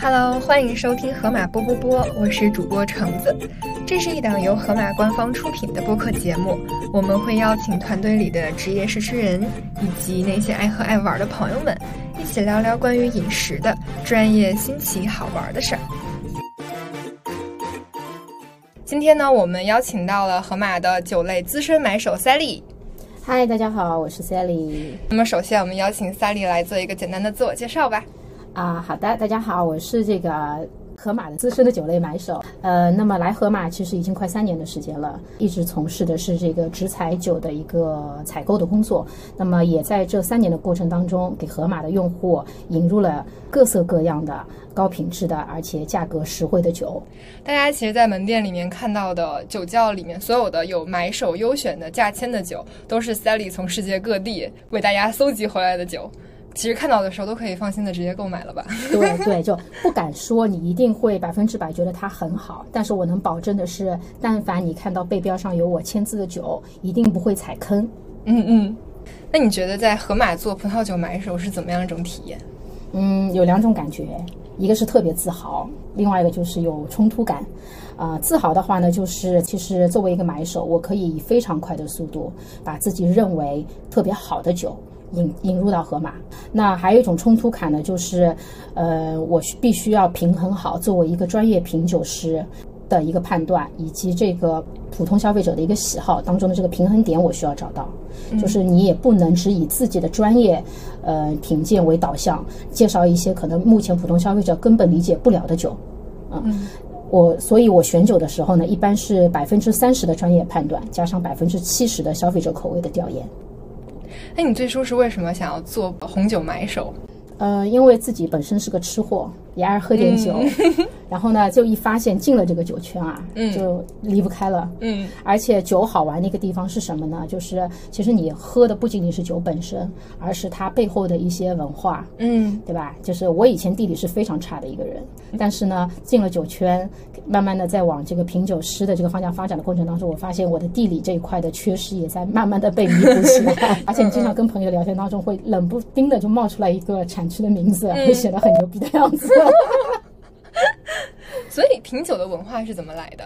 Hello，欢迎收听河马波波波，我是主播橙子。这是一档由河马官方出品的播客节目，我们会邀请团队里的职业试吃人以及那些爱喝爱玩的朋友们，一起聊聊关于饮食的专业、新奇、好玩的事儿。今天呢，我们邀请到了河马的酒类资深买手 Sally。嗨，大家好，我是 Sally。那么，首先我们邀请 Sally 来做一个简单的自我介绍吧。啊，好的，大家好，我是这个盒马的资深的酒类买手。呃，那么来盒马其实已经快三年的时间了，一直从事的是这个直采酒的一个采购的工作。那么也在这三年的过程当中，给盒马的用户引入了各色各样的高品质的，而且价格实惠的酒。大家其实，在门店里面看到的酒窖里面，所有的有买手优选的价签的酒，都是 Sally 从世界各地为大家搜集回来的酒。其实看到的时候都可以放心的直接购买了吧？对对，就不敢说你一定会百分之百觉得它很好，但是我能保证的是，但凡你看到背标上有我签字的酒，一定不会踩坑。嗯嗯。那你觉得在盒马做葡萄酒买手是怎么样一种体验？嗯，有两种感觉，一个是特别自豪，另外一个就是有冲突感。啊，自豪的话呢，就是其实作为一个买手，我可以以非常快的速度把自己认为特别好的酒。引引入到盒马，那还有一种冲突感呢，就是，呃，我必须要平衡好作为一个专业品酒师的一个判断，以及这个普通消费者的一个喜好当中的这个平衡点，我需要找到。就是你也不能只以自己的专业，呃，品鉴为导向，介绍一些可能目前普通消费者根本理解不了的酒。嗯，我所以，我选酒的时候呢，一般是百分之三十的专业判断，加上百分之七十的消费者口味的调研。那你最初是为什么想要做红酒买手？呃，因为自己本身是个吃货，也爱喝点酒。然后呢，就一发现进了这个酒圈啊，就离不开了。嗯，而且酒好玩的一个地方是什么呢？就是其实你喝的不仅仅是酒本身，而是它背后的一些文化。嗯，对吧？就是我以前地理是非常差的一个人，但是呢，进了酒圈，慢慢的在往这个品酒师的这个方向发展的过程当中，我发现我的地理这一块的缺失也在慢慢的被弥补起来。而且你经常跟朋友聊天当中，会冷不丁的就冒出来一个产区的名字，会显得很牛逼的样子。所以品酒的文化是怎么来的？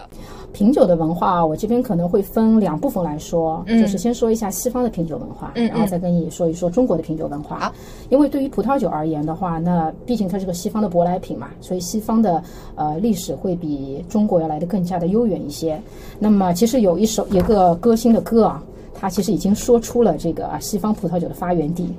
品酒的文化，我这边可能会分两部分来说，就是先说一下西方的品酒文化，然后再跟你说一说中国的品酒文化。因为对于葡萄酒而言的话，那毕竟它是个西方的舶来品嘛，所以西方的呃历史会比中国要来的更加的悠远一些。那么其实有一首一个歌星的歌啊，他其实已经说出了这个啊西方葡萄酒的发源地。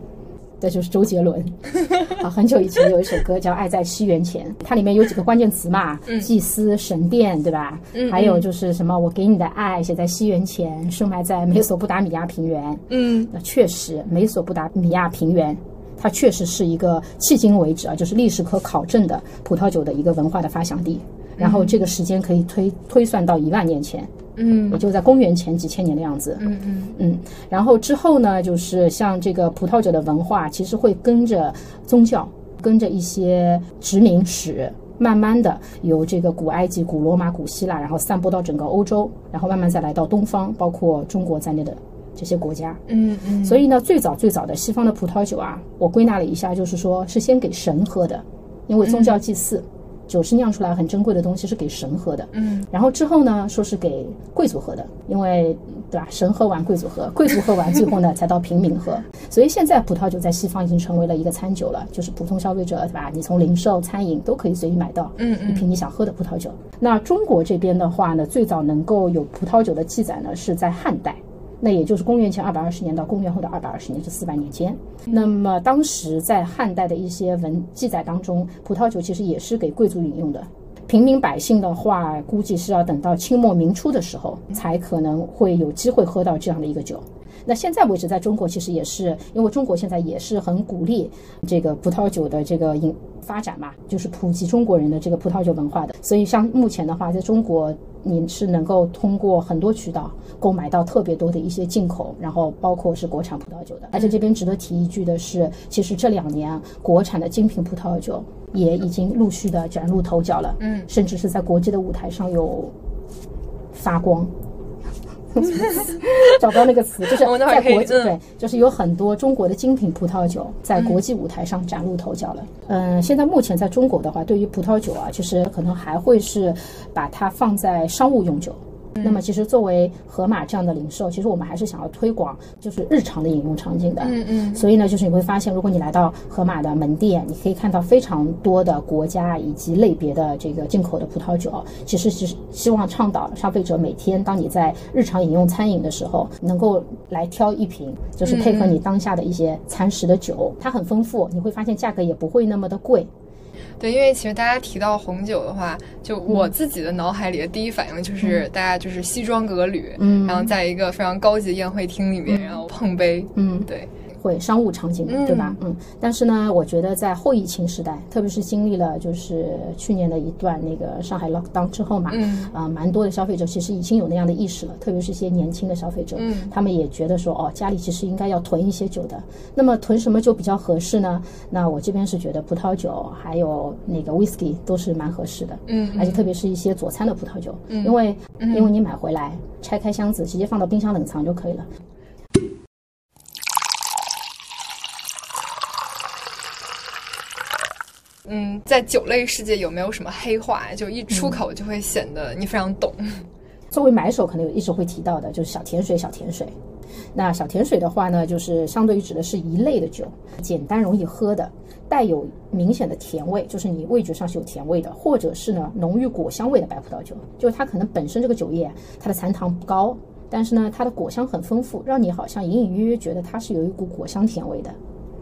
这就是周杰伦 啊，很久以前有一首歌叫《爱在西元前》，它里面有几个关键词嘛，祭司、神殿，对吧？还有就是什么，我给你的爱写在西元前，深埋在美索不达米亚平原。嗯，那确实，美索不达米亚平原，它确实是一个迄今为止啊，就是历史可考证的葡萄酒的一个文化的发祥地。然后这个时间可以推推算到一万年前。嗯，也就在公元前几千年的样子。嗯嗯嗯，然后之后呢，就是像这个葡萄酒的文化，其实会跟着宗教，跟着一些殖民史，慢慢的由这个古埃及、古罗马、古希腊，然后散播到整个欧洲，然后慢慢再来到东方，包括中国在内的这些国家。嗯嗯，所以呢，最早最早的西方的葡萄酒啊，我归纳了一下，就是说是先给神喝的，因为宗教祭祀。酒是酿出来很珍贵的东西，是给神喝的。嗯，然后之后呢，说是给贵族喝的，因为对吧？神喝完，贵族喝，贵族喝完，最后呢才到平民喝。所以现在葡萄酒在西方已经成为了一个餐酒了，就是普通消费者对吧？你从零售、餐饮都可以随意买到，嗯一瓶你想喝的葡萄酒。那中国这边的话呢，最早能够有葡萄酒的记载呢，是在汉代。那也就是公元前二百二十年到公元后的二百二十年这四百年间，那么当时在汉代的一些文记载当中，葡萄酒其实也是给贵族饮用的，平民百姓的话，估计是要等到清末明初的时候，才可能会有机会喝到这样的一个酒。那现在为止，在中国其实也是，因为中国现在也是很鼓励这个葡萄酒的这个饮发展嘛，就是普及中国人的这个葡萄酒文化的。所以像目前的话，在中国你是能够通过很多渠道购买到特别多的一些进口，然后包括是国产葡萄酒的。而且这边值得提一句的是，其实这两年国产的精品葡萄酒也已经陆续的崭露头角了，嗯，甚至是在国际的舞台上有发光。找不到那个词，就是在国际对，就是有很多中国的精品葡萄酒在国际舞台上崭露头角了。嗯，现在目前在中国的话，对于葡萄酒啊，就是可能还会是把它放在商务用酒。那么，其实作为盒马这样的零售，其实我们还是想要推广就是日常的饮用场景的。嗯嗯。所以呢，就是你会发现，如果你来到盒马的门店，你可以看到非常多的国家以及类别的这个进口的葡萄酒。其实是希望倡导消费者每天当你在日常饮用餐饮的时候，能够来挑一瓶，就是配合你当下的一些餐食的酒，它很丰富，你会发现价格也不会那么的贵。对，因为其实大家提到红酒的话，就我自己的脑海里的第一反应就是大家就是西装革履，嗯，然后在一个非常高级的宴会厅里面，然后碰杯，嗯，对。会商务场景的，对吧？嗯，但是呢，我觉得在后疫情时代，特别是经历了就是去年的一段那个上海 lockdown 之后嘛，嗯，啊，蛮多的消费者其实已经有那样的意识了，特别是一些年轻的消费者，嗯，他们也觉得说，哦，家里其实应该要囤一些酒的。那么囤什么酒比较合适呢？那我这边是觉得葡萄酒还有那个 whisky 都是蛮合适的，嗯，而且特别是一些佐餐的葡萄酒，嗯，因为因为你买回来拆开箱子直接放到冰箱冷藏就可以了。嗯，在酒类世界有没有什么黑话？就一出口就会显得你非常懂。作为买手，可能有一直会提到的，就是小甜水，小甜水。那小甜水的话呢，就是相对于指的是一类的酒，简单容易喝的，带有明显的甜味，就是你味觉上是有甜味的，或者是呢浓郁果香味的白葡萄酒。就是它可能本身这个酒液它的残糖不高，但是呢它的果香很丰富，让你好像隐隐约约觉得它是有一股果香甜味的。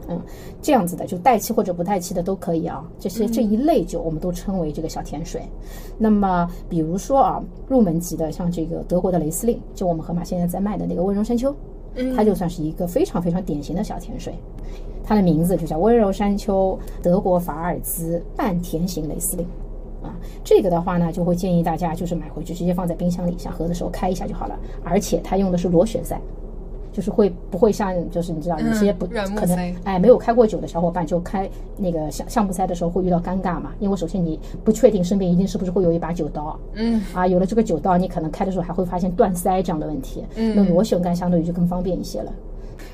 嗯，这样子的就带气或者不带气的都可以啊。这些这一类酒我们都称为这个小甜水。那么比如说啊，入门级的像这个德国的雷司令，就我们盒马现在在卖的那个温柔山丘，它就算是一个非常非常典型的小甜水。它的名字就叫温柔山丘德国法尔兹半甜型雷司令。啊，这个的话呢，就会建议大家就是买回去直接放在冰箱里，想喝的时候开一下就好了。而且它用的是螺旋塞。就是会不会像就是你知道有些不可能哎没有开过酒的小伙伴就开那个橡橡木塞的时候会遇到尴尬嘛？因为首先你不确定身边一定是不是会有一把酒刀，嗯啊有了这个酒刀你可能开的时候还会发现断塞这样的问题，嗯那螺旋杆相对于就更方便一些了。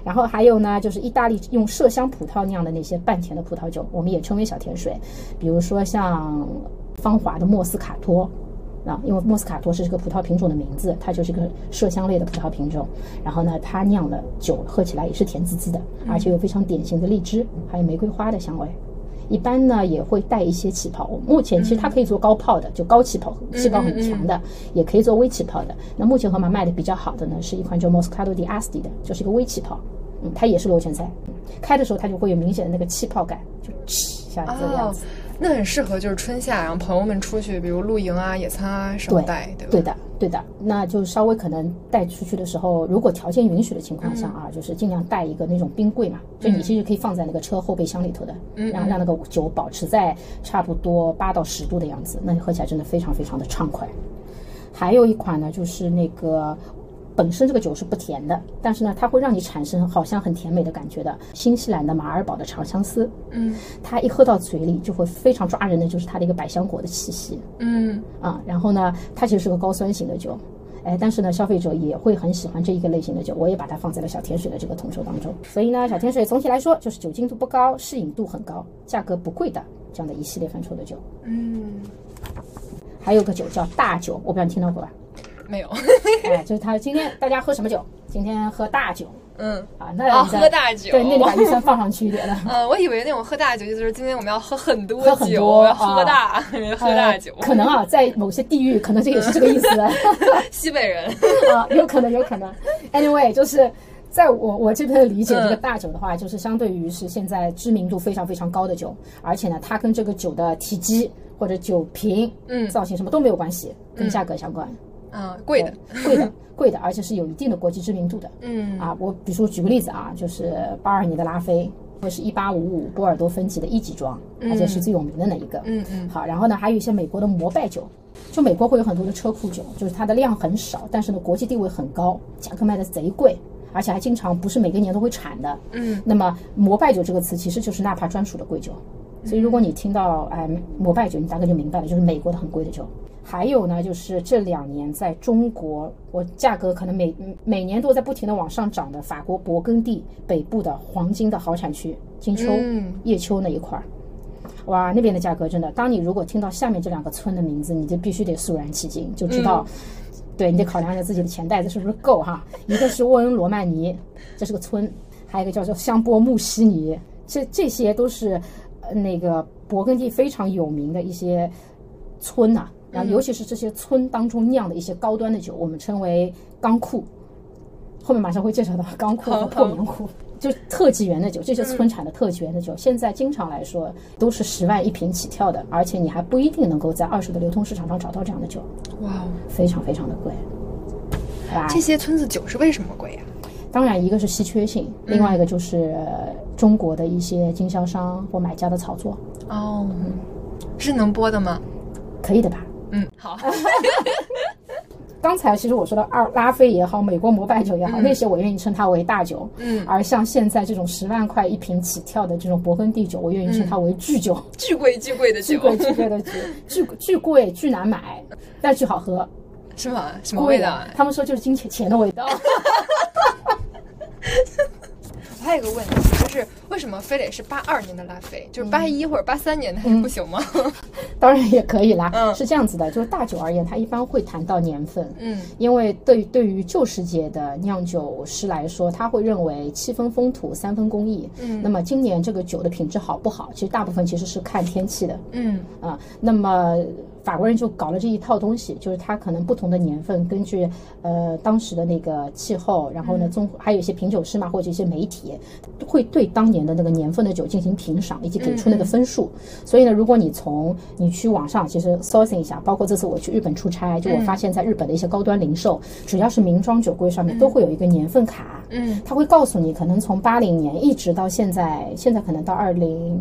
然后还有呢就是意大利用麝香葡萄酿的那些半甜的葡萄酒，我们也称为小甜水，比如说像芳华的莫斯卡托。啊，因为莫斯卡托是这个葡萄品种的名字，它就是个麝香类的葡萄品种。然后呢，它酿的酒喝起来也是甜滋滋的，而且有非常典型的荔枝还有玫瑰花的香味。一般呢也会带一些气泡。目前其实它可以做高泡的，就高气泡，气泡很强的，也可以做微气泡的。那目前盒马卖的比较好的呢，是一款叫 Moscato di Asti 的，就是一个微气泡。嗯，它也是螺旋塞，开的时候它就会有明显的那个气泡感，就哧一下这个样子。那很适合就是春夏，然后朋友们出去，比如露营啊、野餐啊什么带，对吧？对的，对的。那就稍微可能带出去的时候，如果条件允许的情况下啊，就是尽量带一个那种冰柜嘛，就你其实可以放在那个车后备箱里头的，然后让那个酒保持在差不多八到十度的样子，那你喝起来真的非常非常的畅快。还有一款呢，就是那个。本身这个酒是不甜的，但是呢，它会让你产生好像很甜美的感觉的。新西兰的马尔堡的长相思，嗯，它一喝到嘴里就会非常抓人的，就是它的一个百香果的气息，嗯啊，然后呢，它其实是个高酸型的酒，哎，但是呢，消费者也会很喜欢这一个类型的酒，我也把它放在了小甜水的这个统筹当中。所以呢，小甜水总体来说就是酒精度不高，适应度很高，价格不贵的这样的一系列范畴的酒。嗯，还有个酒叫大酒，我不知道你听到过吧？没有，哎，就是他今天大家喝什么酒？今天喝大酒。嗯啊，那喝大酒，对，那你把预算 放上去一点了。嗯，我以为那种喝大酒就是今天我们要喝很多喝很多，喝大，喝大酒。可能啊，在某些地域，可能这也是这个意思。西北人啊，有可能，有可能。Anyway，就是在我我这边的理解，这个大酒的话，就是相对于是现在知名度非常非常高的酒，而且呢，它跟这个酒的体积或者酒瓶、嗯，造型什么都没有关系，跟价格相关。嗯，贵的，贵的，贵的，而且是有一定的国际知名度的。嗯，啊，我比如说举个例子啊，就是巴尔尼的拉菲，会是一八五五波尔多分级的一级庄，而且是最有名的那一个。嗯嗯。好，然后呢，还有一些美国的摩拜酒，就美国会有很多的车库酒，就是它的量很少，但是呢，国际地位很高，价格卖的贼贵，而且还经常不是每个年都会产的。嗯。那么摩拜酒这个词其实就是纳帕专属的贵酒。所以如果你听到哎摩拜酒，你大概就明白了，就是美国的很贵的酒。还有呢，就是这两年在中国，我价格可能每每年都在不停的往上涨的法国勃艮第北部的黄金的好产区，金秋、嗯叶秋那一块儿，哇，那边的价格真的，当你如果听到下面这两个村的名字，你就必须得肃然起敬，就知道，对你得考量一下自己的钱袋子是不是够哈。一个是沃恩罗曼尼，这是个村，还有一个叫做香波穆西尼，这这些都是那个勃艮第非常有名的一些村呐。然后，尤其是这些村当中酿的一些高端的酒，我们称为钢库。后面马上会介绍到钢库和破棉库，就特级园的酒，这些村产的特级园的酒，现在经常来说都是十万一瓶起跳的，而且你还不一定能够在二手的流通市场上找到这样的酒。哇，非常非常的贵。这些村子酒是为什么贵呀？当然，一个是稀缺性，另外一个就是中国的一些经销商或买家的炒作。哦，是能播的吗？可以的吧。嗯，好。刚才其实我说的二拉菲也好，美国摩拜酒也好，那些我愿意称它为大酒。嗯。而像现在这种十万块一瓶起跳的这种勃艮第酒，我愿意称它为巨酒。巨贵巨贵的酒。巨贵巨贵的酒，巨巨贵巨难买，但巨好喝。是吗？什么味道？他们说就是金钱钱的味道。还有一个问题，就是为什么非得是八二年的拉菲？就是八一或者八三年的还不行吗？当然也可以啦。嗯，是这样子的，就是大酒而言，它一般会谈到年份。嗯，因为对对于旧世界的酿酒师来说，他会认为七分风土，三分工艺。嗯，那么今年这个酒的品质好不好？其实大部分其实是看天气的。嗯啊，那么。法国人就搞了这一套东西，就是他可能不同的年份，根据呃当时的那个气候，然后呢，综还有一些品酒师嘛，或者一些媒体，会对当年的那个年份的酒进行评赏，以及给出那个分数。所以呢，如果你从你去网上其实 sourcing 一下，包括这次我去日本出差，就我发现在日本的一些高端零售，只要是名庄酒柜上面都会有一个年份卡，嗯，他会告诉你，可能从八零年一直到现在，现在可能到二零。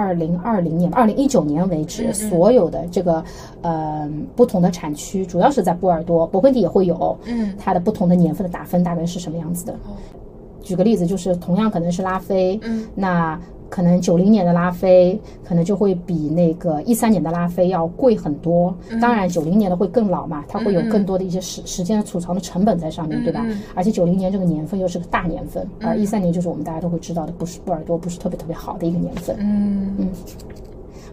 二零二零年、二零一九年为止，所有的这个呃不同的产区，主要是在波尔多、勃艮第也会有，嗯，它的不同的年份的打分大概是什么样子的？举个例子，就是同样可能是拉菲，嗯，那。可能九零年的拉菲可能就会比那个一三年的拉菲要贵很多。当然，九零年的会更老嘛，它会有更多的一些时时间的储藏的成本在上面对吧？而且九零年这个年份又是个大年份，而一三年就是我们大家都会知道的，不是波尔多不是特别特别好的一个年份。嗯嗯。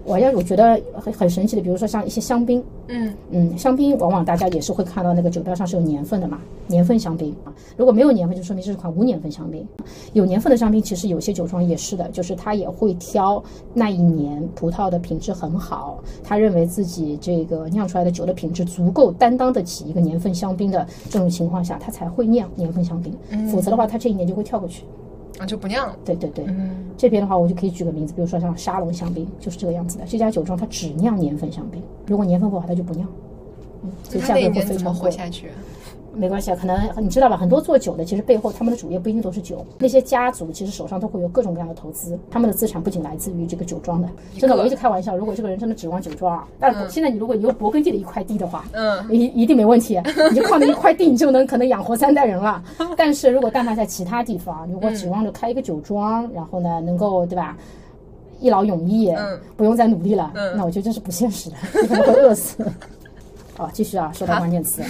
我要我觉得很很神奇的，比如说像一些香槟，嗯嗯，香槟往往大家也是会看到那个酒标上是有年份的嘛，年份香槟啊，如果没有年份，就说明这是款无年份香槟。有年份的香槟，其实有些酒庄也是的，就是他也会挑那一年葡萄的品质很好，他认为自己这个酿出来的酒的品质足够担当得起一个年份香槟的这种情况下，他才会酿年份香槟，否则的话，他这一年就会跳过去。啊，就不酿了。对对对，嗯，这边的话，我就可以举个名字，比如说像沙龙香槟，就是这个样子的。这家酒庄它只酿年份香槟，如果年份不好，它就不酿。嗯，所以价格会非常贵。下去？没关系啊，可能你知道吧？很多做酒的，其实背后他们的主业不一定都是酒。那些家族其实手上都会有各种各样的投资，他们的资产不仅来自于这个酒庄的。真的，我一直开玩笑，如果这个人真的指望酒庄，但现在你如果你有勃艮第的一块地的话，嗯，一一定没问题，你就靠那一块地，你就能可能养活三代人了。但是如果但凡在其他地方，如果指望着开一个酒庄，然后呢，能够对吧，一劳永逸，不用再努力了，那我觉得这是不现实的，你可能会饿死。好，继续啊，说到关键词。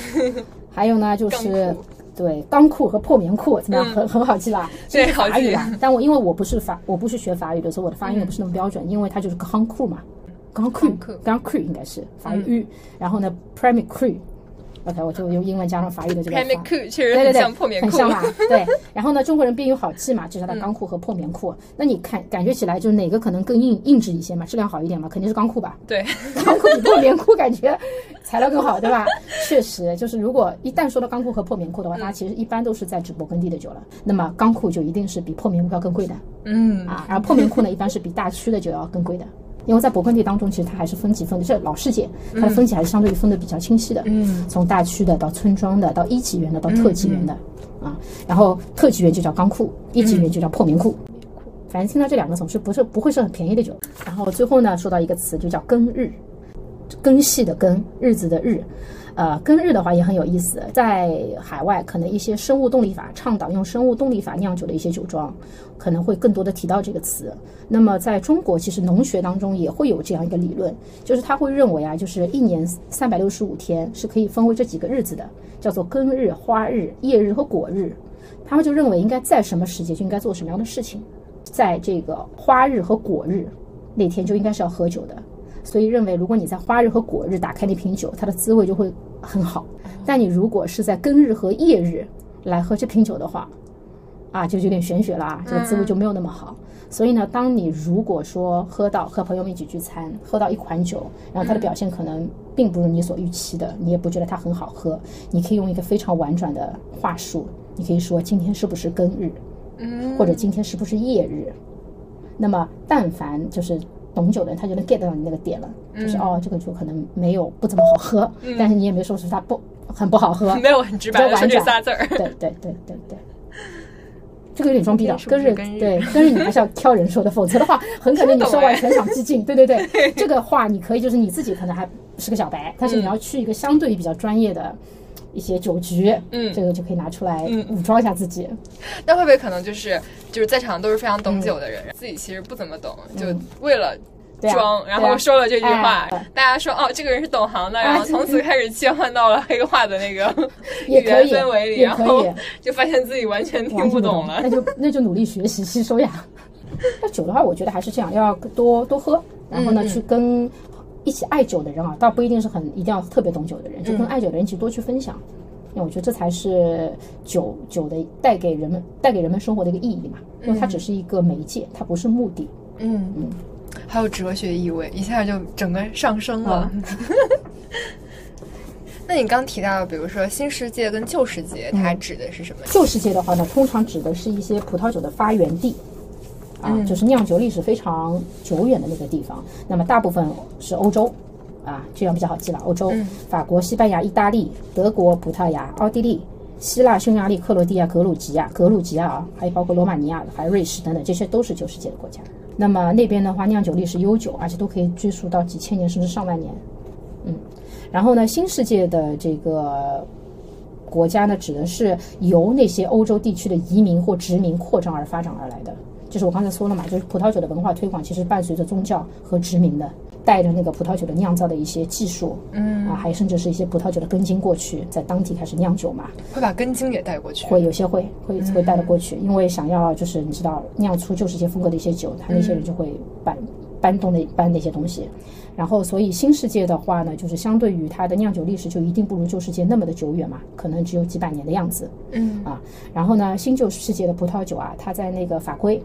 还有呢，就是对钢裤和破棉裤怎么样？很很好记吧？对，法语啊。但我因为我不是法，我不是学法语的，所以我的发音也不是那么标准。因为它就是钢裤嘛，钢裤，钢裤应该是法语。然后呢 c r e OK，我就用英文加上法语的这个。破棉裤确实很像破棉裤，很像吧？对。然后呢，中国人便于好记嘛，就是它的钢裤和破棉裤。那你看，感觉起来就是哪个可能更硬硬质一些嘛，质量好一点嘛？肯定是钢裤吧？对。钢裤比破棉裤感觉材料更好，对吧？确实，就是如果一旦说到钢裤和破棉裤的话，它其实一般都是在指勃艮第的酒了。那么钢裤就一定是比破棉裤要更贵的。嗯。啊，然后破棉裤呢，一般是比大区的酒要更贵的。因为在勃艮第当中，其实它还是分级分的，这老世界，它的分级还是相对于分的比较清晰的。嗯，从大区的到村庄的，到一级园的，到特级园的，啊，然后特级园就叫钢库，一级园就叫破棉库。反正听到这两个总是不是不会是很便宜的酒。然后最后呢，说到一个词，就叫根日，根系的根，日子的日。呃，庚日的话也很有意思，在海外可能一些生物动力法倡导用生物动力法酿酒的一些酒庄，可能会更多的提到这个词。那么在中国，其实农学当中也会有这样一个理论，就是他会认为啊，就是一年三百六十五天是可以分为这几个日子的，叫做庚日、花日、叶日和果日。他们就认为应该在什么时节就应该做什么样的事情，在这个花日和果日那天就应该是要喝酒的。所以认为，如果你在花日和果日打开那瓶酒，它的滋味就会很好。但你如果是在庚日和夜日来喝这瓶酒的话，啊，就有点玄学了啊，这个滋味就没有那么好。所以呢，当你如果说喝到和朋友们一起聚餐，喝到一款酒，然后它的表现可能并不如你所预期的，你也不觉得它很好喝，你可以用一个非常婉转的话术，你可以说今天是不是庚日，嗯，或者今天是不是夜日。那么，但凡就是。懂酒的人他就能 get 到你那个点了，就是哦，这个酒可能没有不怎么好喝，但是你也没说出它不很不好喝，没有很直白的说这仨字儿。对对对对对，这个有点装逼的，跟日对，跟日你还是要挑人说的，否则的话 很可能你说完全场寂静。对对对，这个话你可以就是你自己可能还是个小白，但是你要去一个相对比较专业的。一些酒局，嗯，这个就可以拿出来武装一下自己。那会不会可能就是就是在场都是非常懂酒的人，自己其实不怎么懂，就为了装，然后说了这句话，大家说哦，这个人是懂行的，然后从此开始切换到了黑话的那个 语言氛围里，然后就发现自己完全听不懂了。那就那就努力学习吸收呀。那酒的话，我觉得还是这样，要多多喝，然后呢，去跟。一起爱酒的人啊，倒不一定是很一定要特别懂酒的人，就跟爱酒的人一起多去分享，因为我觉得这才是酒酒的带给人们带给人们生活的一个意义嘛。因为它只是一个媒介，它不是目的。嗯嗯，还有哲学意味，一下就整个上升了。那你刚提到，比如说新世界跟旧世界，它指的是什么？旧世界的话呢，通常指的是一些葡萄酒的发源地。啊，就是酿酒历史非常久远的那个地方。那么大部分是欧洲，啊，这样比较好记了。欧洲，法国、西班牙、意大利、德国、葡萄牙、奥地利、希腊、匈牙利、克罗地亚、格鲁吉亚、格鲁吉亚啊，还有包括罗马尼亚、还有瑞士等等，这些都是旧世界的国家。那么那边的话，酿酒历史悠久，而且都可以追溯到几千年甚至上万年。嗯，然后呢，新世界的这个国家呢，指的是由那些欧洲地区的移民或殖民扩张而发展而来的。就是我刚才说了嘛，就是葡萄酒的文化推广其实伴随着宗教和殖民的，带着那个葡萄酒的酿造的一些技术，嗯。啊，还甚至是一些葡萄酒的根茎过去，在当地开始酿酒嘛，会把根茎也带过去，会有些会会会带得过去，因为想要就是你知道酿出旧世界风格的一些酒，他那些人就会搬搬动那搬那些东西，然后所以新世界的话呢，就是相对于它的酿酒历史就一定不如旧世界那么的久远嘛，可能只有几百年的样子，嗯。啊，然后呢新旧世界的葡萄酒啊，它在那个法规。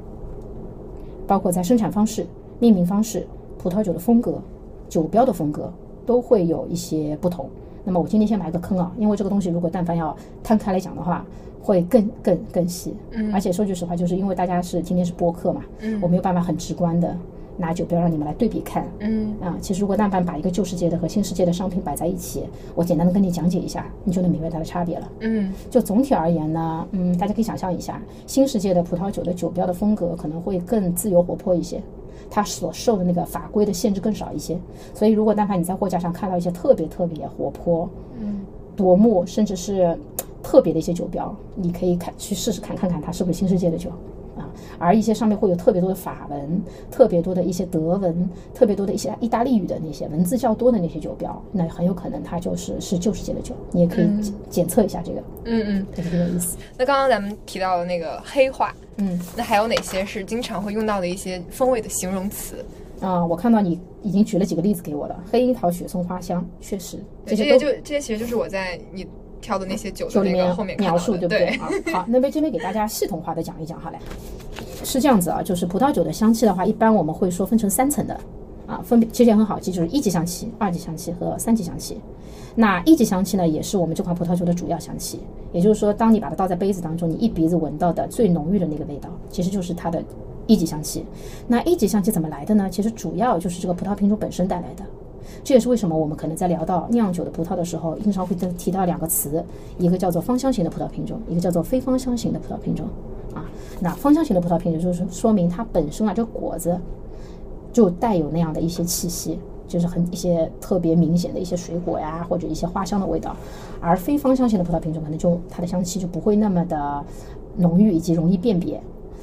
包括在生产方式、命名方式、葡萄酒的风格、酒标的风格都会有一些不同。那么我今天先埋个坑啊，因为这个东西如果但凡要摊开来讲的话，会更更更细。嗯，而且说句实话，就是因为大家是今天是播客嘛，嗯，我没有办法很直观的。拿酒标让你们来对比看，嗯啊，其实如果但凡把一个旧世界的和新世界的商品摆在一起，我简单的跟你讲解一下，你就能明白它的差别了。嗯，就总体而言呢，嗯，大家可以想象一下，新世界的葡萄酒的酒标的风格可能会更自由活泼一些，它所受的那个法规的限制更少一些。所以如果但凡你在货架上看到一些特别特别活泼、嗯，夺目，甚至是特别的一些酒标，你可以看去试试看看看它是不是新世界的酒。啊，而一些上面会有特别多的法文，特别多的一些德文，特别多的一些意大利语的那些文字较多的那些酒标，那很有可能它就是是旧世界的酒。你也可以检测一下这个，嗯嗯，这个很有意思。那刚刚咱们提到的那个黑话，嗯，那还有哪些是经常会用到的一些风味的形容词？啊，我看到你已经举了几个例子给我了，黑樱桃、雪松花香，确实，这些就这些其实就是我在你。挑的那些酒酒里面后面描述，对不对？啊，好，那么这边给大家系统化的讲一讲，好嘞。是这样子啊，就是葡萄酒的香气的话，一般我们会说分成三层的，啊，分别其实也很好记，就是一级香气、二级香气和三级香气。那一级香气呢，也是我们这款葡萄酒的主要香气，也就是说，当你把它倒在杯子当中，你一鼻子闻到的最浓郁的那个味道，其实就是它的一级香气。那一级香气怎么来的呢？其实主要就是这个葡萄品种本身带来的。这也是为什么我们可能在聊到酿酒的葡萄的时候，经常会提到两个词，一个叫做芳香型的葡萄品种，一个叫做非芳香型的葡萄品种。啊，那芳香型的葡萄品种就是说明它本身啊，这个果子就带有那样的一些气息。就是很一些特别明显的一些水果呀，或者一些花香的味道。而非芳香型的葡萄品种可能就它的香气就不会那么的浓郁以及容易辨别。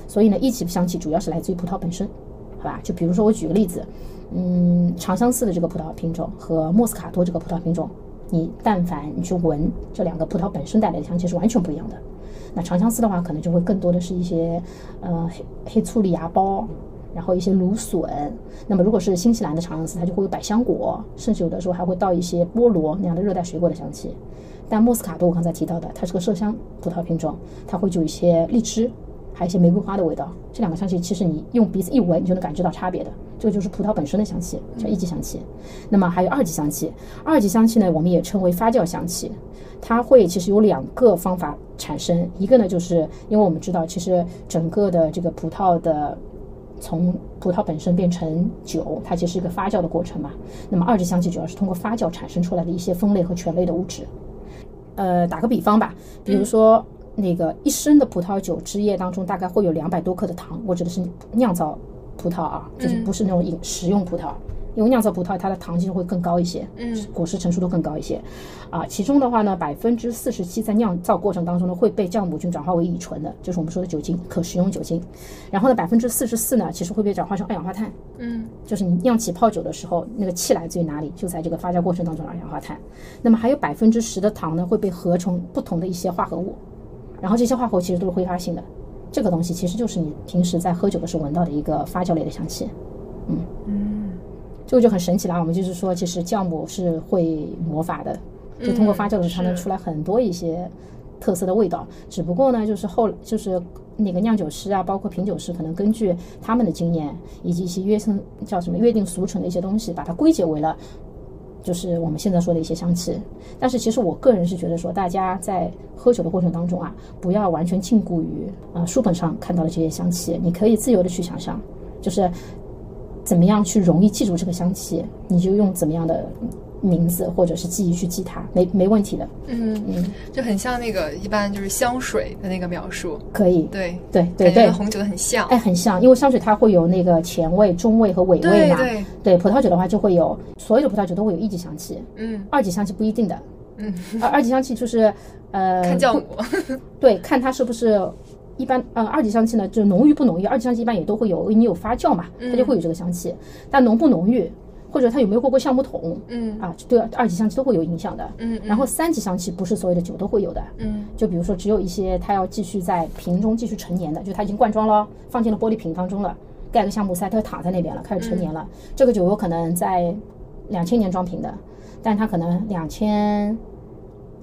所以呢，一级香气主要是来自于葡萄本身，好吧？就比如说我举个例子，嗯，长相思的这个葡萄品种和莫斯卡托这个葡萄品种，你但凡你去闻这两个葡萄本身带来的香气是完全不一样的。那长相思的话，可能就会更多的是一些呃黑黑醋栗芽苞。然后一些芦笋，那么如果是新西兰的长相思，它就会有百香果，甚至有的时候还会到一些菠萝那样的热带水果的香气。但莫斯卡托我刚才提到的，它是个麝香葡萄品种，它会有一些荔枝，还有一些玫瑰花的味道。这两个香气其实你用鼻子一闻，你就能感知到差别的。这个就是葡萄本身的香气，叫一级香气。那么还有二级香气，二级香气呢，我们也称为发酵香气，它会其实有两个方法产生，一个呢就是因为我们知道，其实整个的这个葡萄的。从葡萄本身变成酒，它其实是一个发酵的过程嘛。那么二级香气主要是通过发酵产生出来的一些酚类和醛类的物质。呃，打个比方吧，比如说那个一升的葡萄酒汁液当中大概会有两百多克的糖，我指的是酿造葡萄啊，就是不是那种饮食用葡萄。因为酿造葡萄，它的糖其实会更高一些，嗯，果实成熟度更高一些，啊，其中的话呢，百分之四十七在酿造过程当中呢会被酵母菌转化为乙醇的，就是我们说的酒精，可食用酒精。然后呢，百分之四十四呢，其实会被转化成二氧化碳，嗯，就是你酿起泡酒的时候，那个气来自于哪里？就在这个发酵过程当中的二氧化碳。那么还有百分之十的糖呢会被合成不同的一些化合物，然后这些化合物其实都是挥发性的，这个东西其实就是你平时在喝酒的时候闻到的一个发酵类的香气，嗯嗯。这个就很神奇啦，我们就是说，其实酵母是会魔法的，就通过发酵的时候它能出来很多一些特色的味道。只不过呢，就是后就是那个酿酒师啊，包括品酒师，可能根据他们的经验以及一些约称叫什么约定俗成的一些东西，把它归结为了就是我们现在说的一些香气。但是其实我个人是觉得说，大家在喝酒的过程当中啊，不要完全禁锢于啊书本上看到的这些香气，你可以自由的去想象，就是。怎么样去容易记住这个香气，你就用怎么样的名字或者是记忆去记它，没没问题的。嗯嗯，就很像那个一般就是香水的那个描述。可以。对对对对，红酒的很像。哎，很像，因为香水它会有那个前味、中味和尾味嘛。对对。对葡萄酒的话，就会有所有的葡萄酒都会有一级香气。嗯。二级香气不一定的。嗯。二二级香气就是 呃。看酵母。对，看它是不是。一般，呃，二级香气呢，就浓郁不浓郁？二级香气一般也都会有，因为你有发酵嘛，它就会有这个香气。但浓不浓郁，或者他有没有过过橡木桶，嗯，啊，对二级香气都会有影响的。嗯，然后三级香气不是所有的酒都会有的。嗯，就比如说只有一些它要继续在瓶中继续陈年的，就它已经灌装了，放进了玻璃瓶当中了，盖个橡木塞，它就躺在那边了，开始陈年了。这个酒有可能在两千年装瓶的，但它可能两千，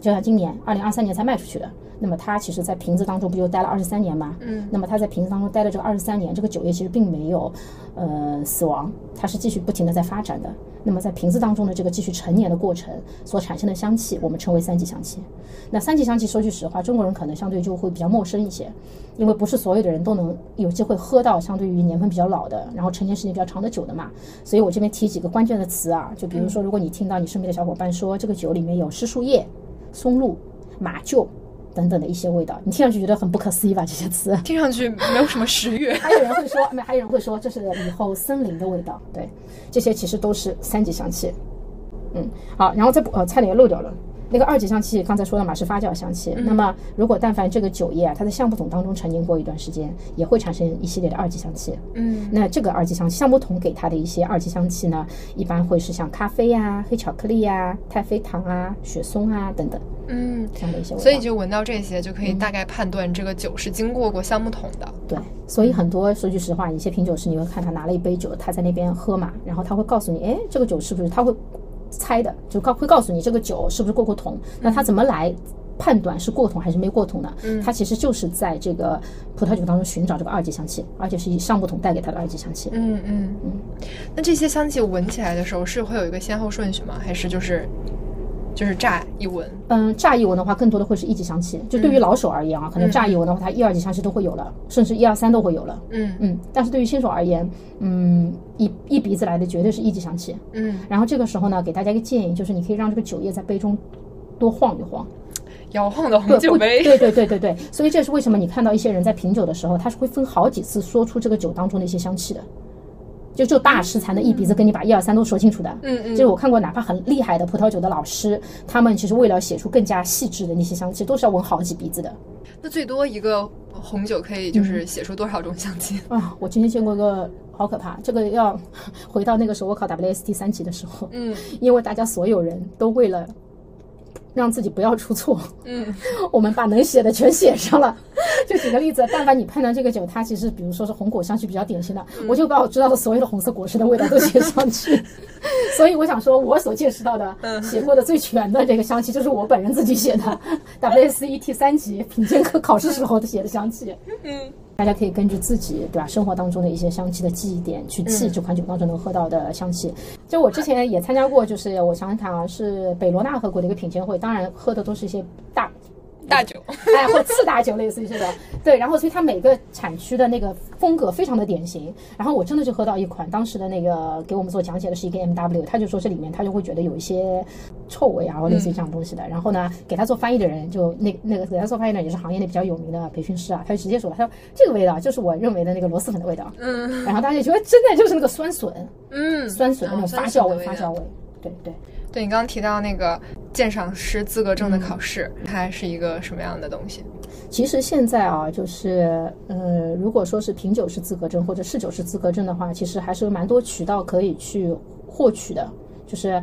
就像今年二零二三年才卖出去的。那么它其实，在瓶子当中不就待了二十三年吗？嗯。那么它在瓶子当中待了这个二十三年，这个酒液其实并没有，呃，死亡，它是继续不停的在发展的。那么在瓶子当中的这个继续陈年的过程所产生的香气，我们称为三级香气。那三级香气，说句实话，中国人可能相对就会比较陌生一些，因为不是所有的人都能有机会喝到相对于年份比较老的，然后陈年时间比较长的酒的嘛。所以我这边提几个关键的词啊，就比如说，如果你听到你身边的小伙伴说这个酒里面有湿树叶、松露、马厩。等等的一些味道，你听上去觉得很不可思议吧？这些词听上去没有什么食欲。还有人会说，没还有人会说这是雨后森林的味道。对，这些其实都是三级香气。嗯，好，然后再呃，差点漏掉了。那个二级香气，刚才说了嘛，是发酵香气。那么，如果但凡这个酒液啊，它在橡木桶当中陈年过一段时间，也会产生一系列的二级香气。嗯，那这个二级香气，橡木桶给它的一些二级香气呢，一般会是像咖啡呀、黑巧克力呀、太妃糖啊、雪松啊等等。嗯，这样的一些味道。所以就闻到这些，就可以大概判断这个酒是经过过橡木桶的。对，所以很多说句实话，一些品酒师你会看他拿了一杯酒，他在那边喝嘛，然后他会告诉你，哎，这个酒是不是他会。猜的就告会告诉你这个酒是不是过过桶，那他怎么来判断是过桶还是没过桶呢？嗯，他其实就是在这个葡萄酒当中寻找这个二级香气，而且是以上过桶带给他的二级香气。嗯嗯嗯。那这些香气闻起来的时候是会有一个先后顺序吗？还是就是？就是乍一闻，嗯，乍一闻的话，更多的会是一级香气。就对于老手而言啊，可能乍一闻的话，它一二级香气都会有了，甚至一二三都会有了。嗯嗯。但是对于新手而言，嗯，一一鼻子来的绝对是一级香气。嗯。然后这个时候呢，给大家一个建议，就是你可以让这个酒液在杯中多晃一晃，摇晃的红酒杯。对对对对对。所以这是为什么你看到一些人在品酒的时候，他是会分好几次说出这个酒当中的一些香气的。就就大师才能一鼻子跟你把一二三都说清楚的。嗯嗯，就是我看过，哪怕很厉害的葡萄酒的老师，他们其实为了写出更加细致的那些香气，都是要闻好几鼻子的。那最多一个红酒可以就是写出多少种香气啊？我今天见过一个好可怕，这个要 回到那个时候我考 WST 三级的时候，嗯，因为大家所有人都为了。让自己不要出错。嗯，我们把能写的全写上了。就举个例子，但凡你判断这个酒，它其实比如说是红果香气比较典型的，我就把我知道的所有的红色果实的味道都写上去。所以我想说，我所见识到的写过的最全的这个香气，就是我本人自己写的 WSET 三级品鉴课考试时候写的香气。嗯。大家可以根据自己对吧生活当中的一些香气的记忆点去记这款酒当中能喝到的香气。就我之前也参加过，就是我想想看啊，是北罗纳河谷的一个品鉴会，当然喝的都是一些大。大酒，哎，或次大酒，类似于这种，对。然后，所以它每个产区的那个风格非常的典型。然后我真的就喝到一款，当时的那个给我们做讲解的是一个 M W，他就说这里面他就会觉得有一些臭味啊，或类似于这样东西的。然后呢，给他做翻译的人就那那个给他做翻译的也是行业内比较有名的培训师啊，他就直接说了，他说这个味道就是我认为的那个螺蛳粉的味道。嗯。然后大家就觉得真的就是那个酸笋，嗯，酸笋那种发酵味，发酵味，对对。对你刚刚提到那个鉴赏师资格证的考试，它是一个什么样的东西？其实现在啊，就是呃，如果说是品酒师资格证或者侍酒师资格证的话，其实还是有蛮多渠道可以去获取的。就是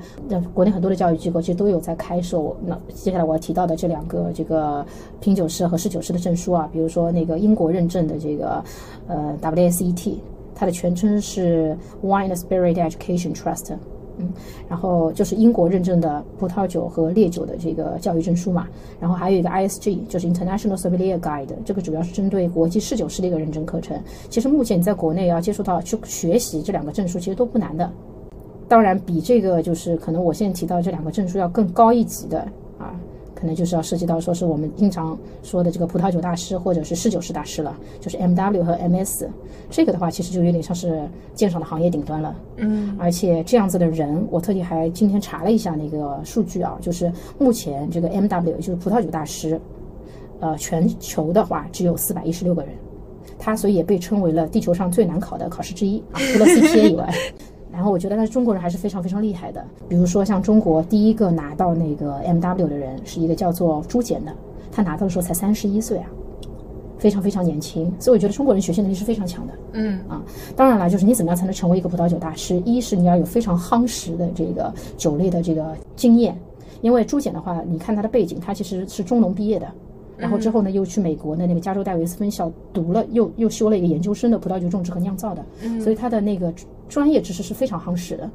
国内很多的教育机构其实都有在开售。那接下来我要提到的这两个这个品酒师和侍酒师的证书啊，比如说那个英国认证的这个呃 WSET，它的全称是 Wine Spirit Education Trust。嗯，然后就是英国认证的葡萄酒和烈酒的这个教育证书嘛，然后还有一个 ISG，就是 International Sommelier Guide，这个主要是针对国际侍酒师的一个认证课程。其实目前你在国内要接触到去学习这两个证书，其实都不难的。当然，比这个就是可能我现在提到这两个证书要更高一级的啊。可能就是要涉及到说是我们经常说的这个葡萄酒大师或者是侍酒师大师了，就是 M W 和 M S，这个的话其实就有点像是鉴赏的行业顶端了。嗯，而且这样子的人，我特地还今天查了一下那个数据啊，就是目前这个 M W 就是葡萄酒大师，呃，全球的话只有四百一十六个人，他所以也被称为了地球上最难考的考试之一啊，除了 C P A 以外。然后我觉得，他中国人还是非常非常厉害的。比如说，像中国第一个拿到那个 M W 的人，是一个叫做朱简的，他拿到的时候才三十一岁啊，非常非常年轻。所以我觉得中国人学习能力是非常强的。嗯啊，当然了，就是你怎么样才能成为一个葡萄酒大师？一是你要有非常夯实的这个酒类的这个经验，因为朱简的话，你看他的背景，他其实是中农毕业的。然后之后呢，又去美国的那个加州戴维斯分校读了，又又修了一个研究生的葡萄酒种植和酿造的，所以他的那个专业知识是非常夯实的。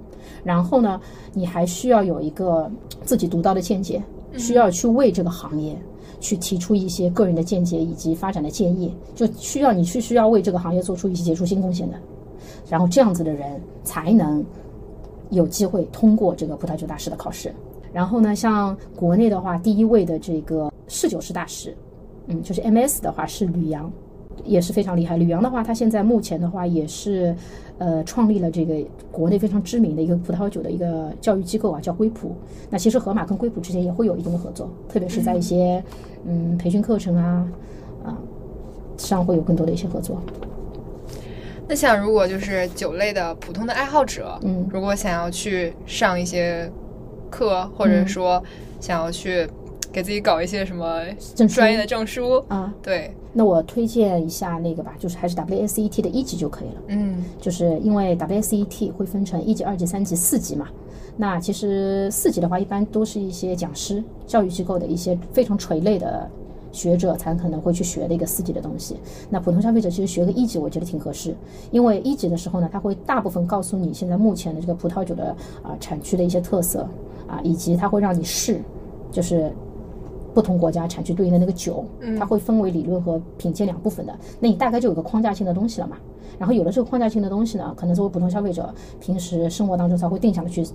然后呢，你还需要有一个自己独到的见解，需要去为这个行业去提出一些个人的见解以及发展的建议，就需要你去需要为这个行业做出一些杰出新贡献的。然后这样子的人才能有机会通过这个葡萄酒大师的考试。然后呢，像国内的话，第一位的这个侍酒师大师，嗯，就是 M S 的话是吕阳，也是非常厉害。吕阳的话，他现在目前的话也是，呃，创立了这个国内非常知名的一个葡萄酒的一个教育机构啊，叫龟普。那其实盒马跟龟普之间也会有一定的合作，特别是在一些嗯培训课程啊啊上会有更多的一些合作。那像如果就是酒类的普通的爱好者，嗯，如果想要去上一些。课，或者说想要去给自己搞一些什么专业的证书啊？对，那我推荐一下那个吧，就是还是 WSET 的一级就可以了。嗯，就是因为 WSET 会分成一级、二级、三级、四级嘛。那其实四级的话，一般都是一些讲师、教育机构的一些非常垂类的。学者才可能会去学的一个四级的东西。那普通消费者其实学个一级，我觉得挺合适。因为一级的时候呢，他会大部分告诉你现在目前的这个葡萄酒的啊产区的一些特色啊，以及他会让你试，就是不同国家产区对应的那个酒，它会分为理论和品鉴两部分的。那你大概就有个框架性的东西了嘛。然后有了这个框架性的东西呢，可能作为普通消费者，平时生活当中才会定向的去。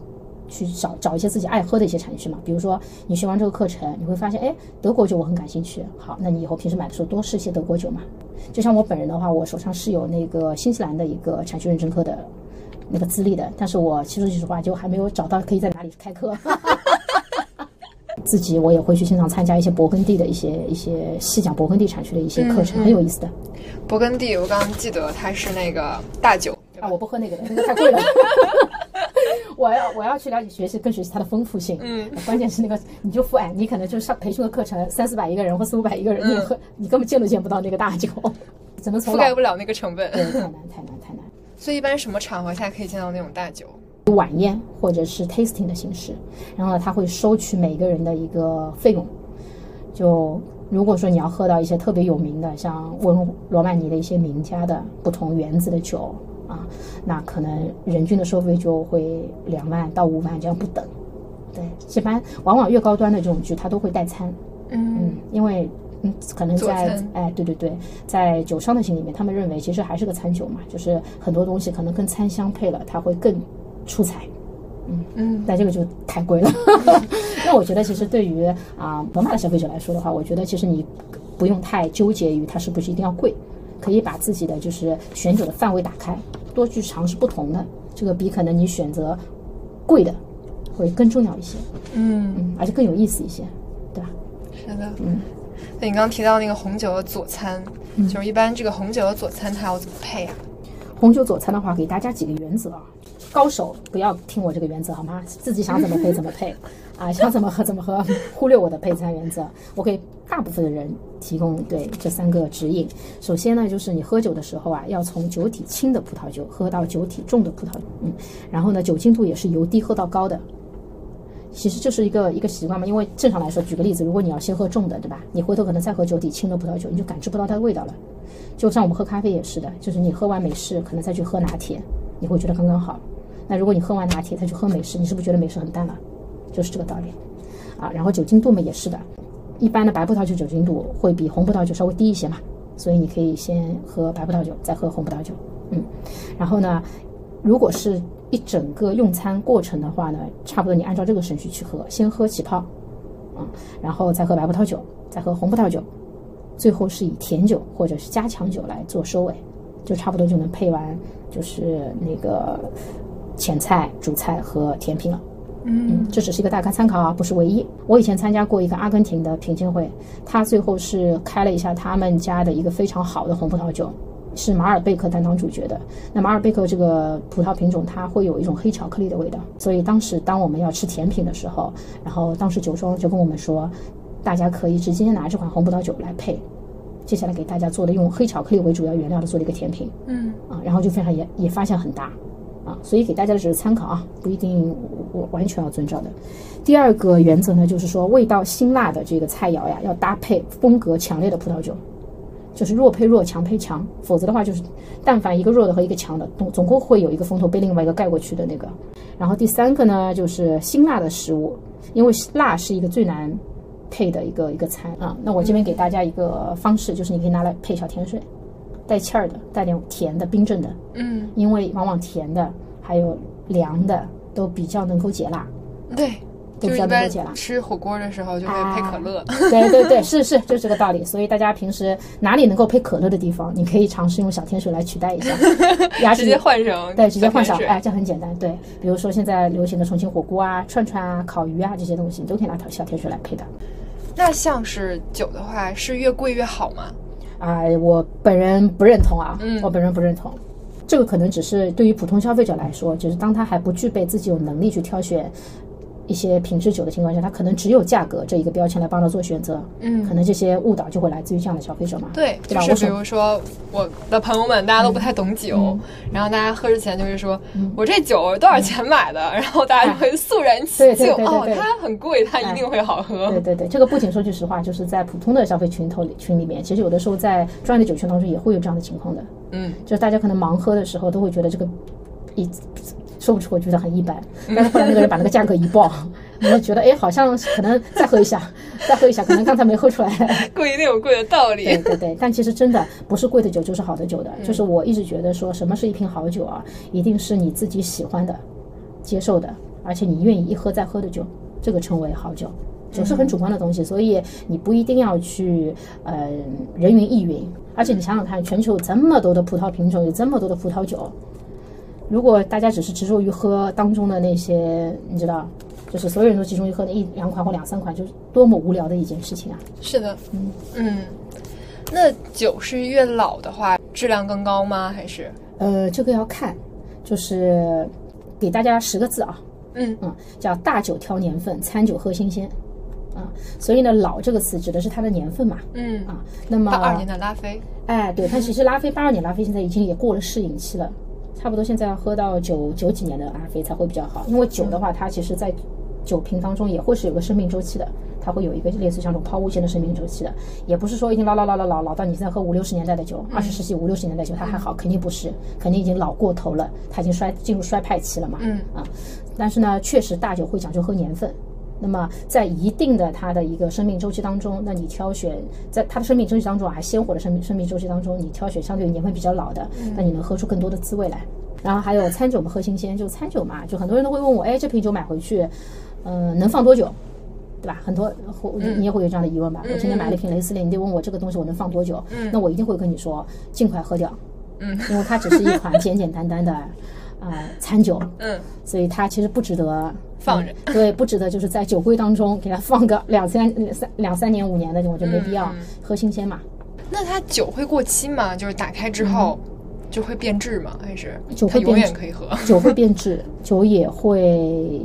去找找一些自己爱喝的一些产区嘛，比如说你学完这个课程，你会发现，哎，德国酒我很感兴趣。好，那你以后平时买的时候多试一些德国酒嘛。就像我本人的话，我手上是有那个新西兰的一个产区认证课的那个资历的，但是我其实说实话，就还没有找到可以在哪里开课。自己我也会去现场参加一些勃艮第的一些一些细讲勃艮第产区的一些课程，很有意思的。勃艮第，我刚刚记得它是那个大酒。啊？我不喝那个的，那个太贵了。我要我要去了解学习，更学习它的丰富性。嗯，关键是那个你就付哎，你可能就是上培训的课程三四百一个人或四五百一个人，你喝你根本见都见不到那个大酒，怎么覆盖不了那个成本？对，太难太难太难。所以一般什么场合下可以见到那种大酒？晚宴或者是 tasting 的形式，然后呢，他会收取每个人的一个费用。就如果说你要喝到一些特别有名的，像温罗曼尼的一些名家的不同园子的酒啊，那可能人均的收费就会两万到五万这样不等。对，一般往往越高端的这种局，他都会带餐。嗯，因为嗯，可能在哎，对对对，在酒商的心里面，他们认为其实还是个餐酒嘛，就是很多东西可能跟餐相配了，它会更。出彩，嗯嗯，但这个就太贵了。那我觉得，其实对于啊宝马的消费者来说的话，我觉得其实你不用太纠结于它是不是一定要贵，可以把自己的就是选酒的范围打开，多去尝试不同的，这个比可能你选择贵的会更重要一些，嗯嗯，而且更有意思一些，对吧？是的，嗯。那你刚刚提到那个红酒的佐餐，就是一般这个红酒的佐餐它要怎么配啊？红酒佐餐的话，给大家几个原则啊。高手不要听我这个原则好吗？自己想怎么配怎么配，啊，想怎么喝怎么喝，忽略我的配餐原则。我给大部分的人提供对这三个指引。首先呢，就是你喝酒的时候啊，要从酒体轻的葡萄酒喝到酒体重的葡萄酒，嗯，然后呢，酒精度也是由低喝到高的。其实就是一个一个习惯嘛，因为正常来说，举个例子，如果你要先喝重的，对吧？你回头可能再喝酒体轻的葡萄酒，你就感知不到它的味道了。就像我们喝咖啡也是的，就是你喝完美式，可能再去喝拿铁，你会觉得刚刚好。那如果你喝完拿铁再去喝美式，你是不是觉得美式很淡了？就是这个道理，啊，然后酒精度嘛也是的，一般的白葡萄酒酒精度会比红葡萄酒稍微低一些嘛，所以你可以先喝白葡萄酒，再喝红葡萄酒，嗯，然后呢，如果是一整个用餐过程的话呢，差不多你按照这个顺序去喝，先喝起泡，啊，然后再喝白葡萄酒，再喝红葡萄酒，最后是以甜酒或者是加强酒来做收尾，就差不多就能配完，就是那个。前菜、主菜和甜品了，嗯，这只是一个大概参考啊，不是唯一。我以前参加过一个阿根廷的品鉴会，他最后是开了一下他们家的一个非常好的红葡萄酒，是马尔贝克担当主角的。那马尔贝克这个葡萄品种，它会有一种黑巧克力的味道，所以当时当我们要吃甜品的时候，然后当时酒庄就跟我们说，大家可以直接拿这款红葡萄酒来配。接下来给大家做的用黑巧克力为主要原料的做了一个甜品，嗯，啊，然后就非常也也发现很大。啊，所以给大家的只是参考啊，不一定我完全要遵照的。第二个原则呢，就是说味道辛辣的这个菜肴呀，要搭配风格强烈的葡萄酒，就是弱配弱，强配强，否则的话就是，但凡一个弱的和一个强的，总总共会有一个风头被另外一个盖过去的那个。然后第三个呢，就是辛辣的食物，因为辣是一个最难配的一个一个餐啊。那我这边给大家一个方式，就是你可以拿来配小甜水。带气儿的，带点甜的，冰镇的，嗯，因为往往甜的还有凉的都比较能够解辣，对，都比较能够解辣。吃火锅的时候就会配可乐，对对对，是是，就是这个道理。所以大家平时哪里能够配可乐的地方，你可以尝试用小甜水来取代一下，直接换上对，直接换上，哎，这很简单。对，比如说现在流行的重庆火锅啊、串串啊、烤鱼啊这些东西，你都可以拿小甜水来配的。那像是酒的话，是越贵越好吗？啊，我本人不认同啊，我本人不认同，这个可能只是对于普通消费者来说，就是当他还不具备自己有能力去挑选。一些品质酒的情况下，它可能只有价格这一个标签来帮他做选择。嗯，可能这些误导就会来自于这样的消费者嘛？对，就是比如说我的朋友们，大家都不太懂酒，然后大家喝之前就会说：“我这酒多少钱买的？”然后大家就会肃然起敬。哦，它很贵，它一定会好喝。对对对，这个不仅说句实话，就是在普通的消费群头里群里面，其实有的时候在专业的酒圈当中也会有这样的情况的。嗯，就是大家可能盲喝的时候都会觉得这个一。说不出，我觉得很一般。但是后来那个人把那个价格一报，你就觉得哎，好像可能再喝一下，再喝一下，可能刚才没喝出来。贵一定有贵的道理。对对对，但其实真的不是贵的酒就是好的酒的。就是我一直觉得说什么是一瓶好酒啊，一定是你自己喜欢的、接受的，而且你愿意一喝再喝的酒，这个称为好酒。酒是很主观的东西，所以你不一定要去呃人云亦云。而且你想想看，全球有这么多的葡萄品种，有这么多的葡萄酒。如果大家只是执着于喝当中的那些，你知道，就是所有人都集中于喝那一两款或两三款，就是多么无聊的一件事情啊！是的，嗯嗯。那酒是越老的话，质量更高吗？还是？呃，这个要看，就是给大家十个字啊，嗯嗯，叫大酒挑年份，餐酒喝新鲜。啊，所以呢，老这个词指的是它的年份嘛，嗯啊，那么八二年的拉菲，哎，对，它其实拉菲八二年拉菲现在已经也过了适应期了，差不多现在要喝到九九几年的阿飞才会比较好，因为酒的话，它其实在酒瓶当中也会是有个生命周期的，它会有一个类似像这种抛物线的生命周期的，也不是说已经老老老老老老到你现在喝五六十年代的酒，二十世纪五六十年代酒它还好，肯定不是，肯定已经老过头了，它已经衰进入衰败期了嘛，嗯啊，但是呢，确实大酒会讲究喝年份。那么，在一定的它的一个生命周期当中，那你挑选在它的生命周期当中还鲜活的生命生命周期当中，你挑选相对年份比较老的，那你能喝出更多的滋味来。然后还有餐酒嘛，喝新鲜，就餐酒嘛，就很多人都会问我，哎，这瓶酒买回去，嗯，能放多久？对吧？很多会你也会有这样的疑问吧？我今天买了一瓶雷司令，你得问我这个东西我能放多久？那我一定会跟你说，尽快喝掉。嗯，因为它只是一款简简单单的。啊，餐酒，嗯，所以它其实不值得放着，对，不值得就是在酒柜当中给它放个两三三两三年五年的，我觉得没必要，喝新鲜嘛。那它酒会过期吗？就是打开之后就会变质吗？还是酒会永远可以喝？酒会变质，酒也会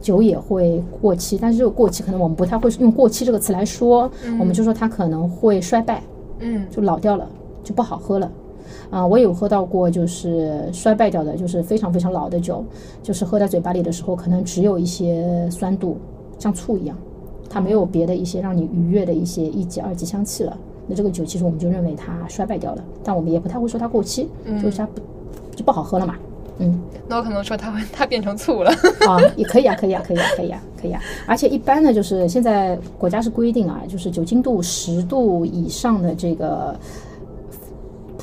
酒也会过期，但是这个过期可能我们不太会用过期这个词来说，我们就说它可能会衰败，嗯，就老掉了，就不好喝了。啊，我有喝到过，就是衰败掉的，就是非常非常老的酒，就是喝在嘴巴里的时候，可能只有一些酸度，像醋一样，它没有别的一些让你愉悦的一些一级、二级香气了。那这个酒其实我们就认为它衰败掉了，但我们也不太会说它过期，就是它不就不好喝了嘛。嗯，那我可能说它会它变成醋了 啊，也可以啊，可以啊，可以啊，可以啊，可以啊。而且一般呢，就是现在国家是规定啊，就是酒精度十度以上的这个。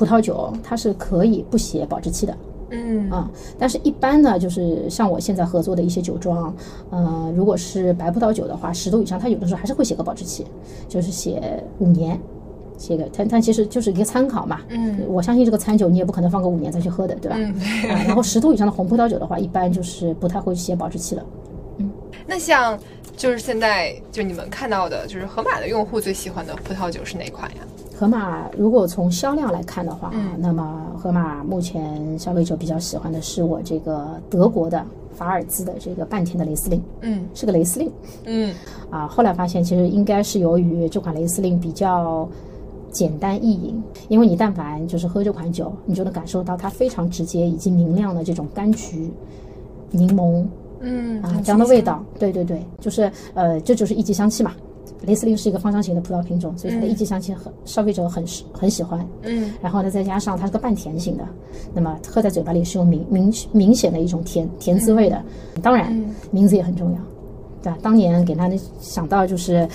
葡萄酒它是可以不写保质期的，嗯。啊，但是一般呢，就是像我现在合作的一些酒庄，呃，如果是白葡萄酒的话，十度以上，它有的时候还是会写个保质期，就是写五年，写个它它其实就是一个参考嘛，嗯，我相信这个餐酒你也不可能放个五年再去喝的，对吧？嗯，啊，然后十度以上的红葡萄酒的话，一般就是不太会写保质期了，嗯，那像就是现在就你们看到的，就是盒马的用户最喜欢的葡萄酒是哪款呀？盒马如果从销量来看的话，那么盒马目前消费者比较喜欢的是我这个德国的法尔兹的这个半甜的雷司令，嗯，是个雷司令，嗯，啊，后来发现其实应该是由于这款雷司令比较简单易饮，因为你但凡就是喝这款酒，你就能感受到它非常直接以及明亮的这种柑橘、柠檬，嗯啊这样的味道，对对对，就是呃这就是一级香气嘛。雷司令是一个芳香型的葡萄品种，所以它的一级香气很消费者很很喜欢。嗯，然后呢，再加上它是个半甜型的，那么喝在嘴巴里是有明明明显的一种甜甜滋味的。当然，名字也很重要，对吧？当年给他的想到就是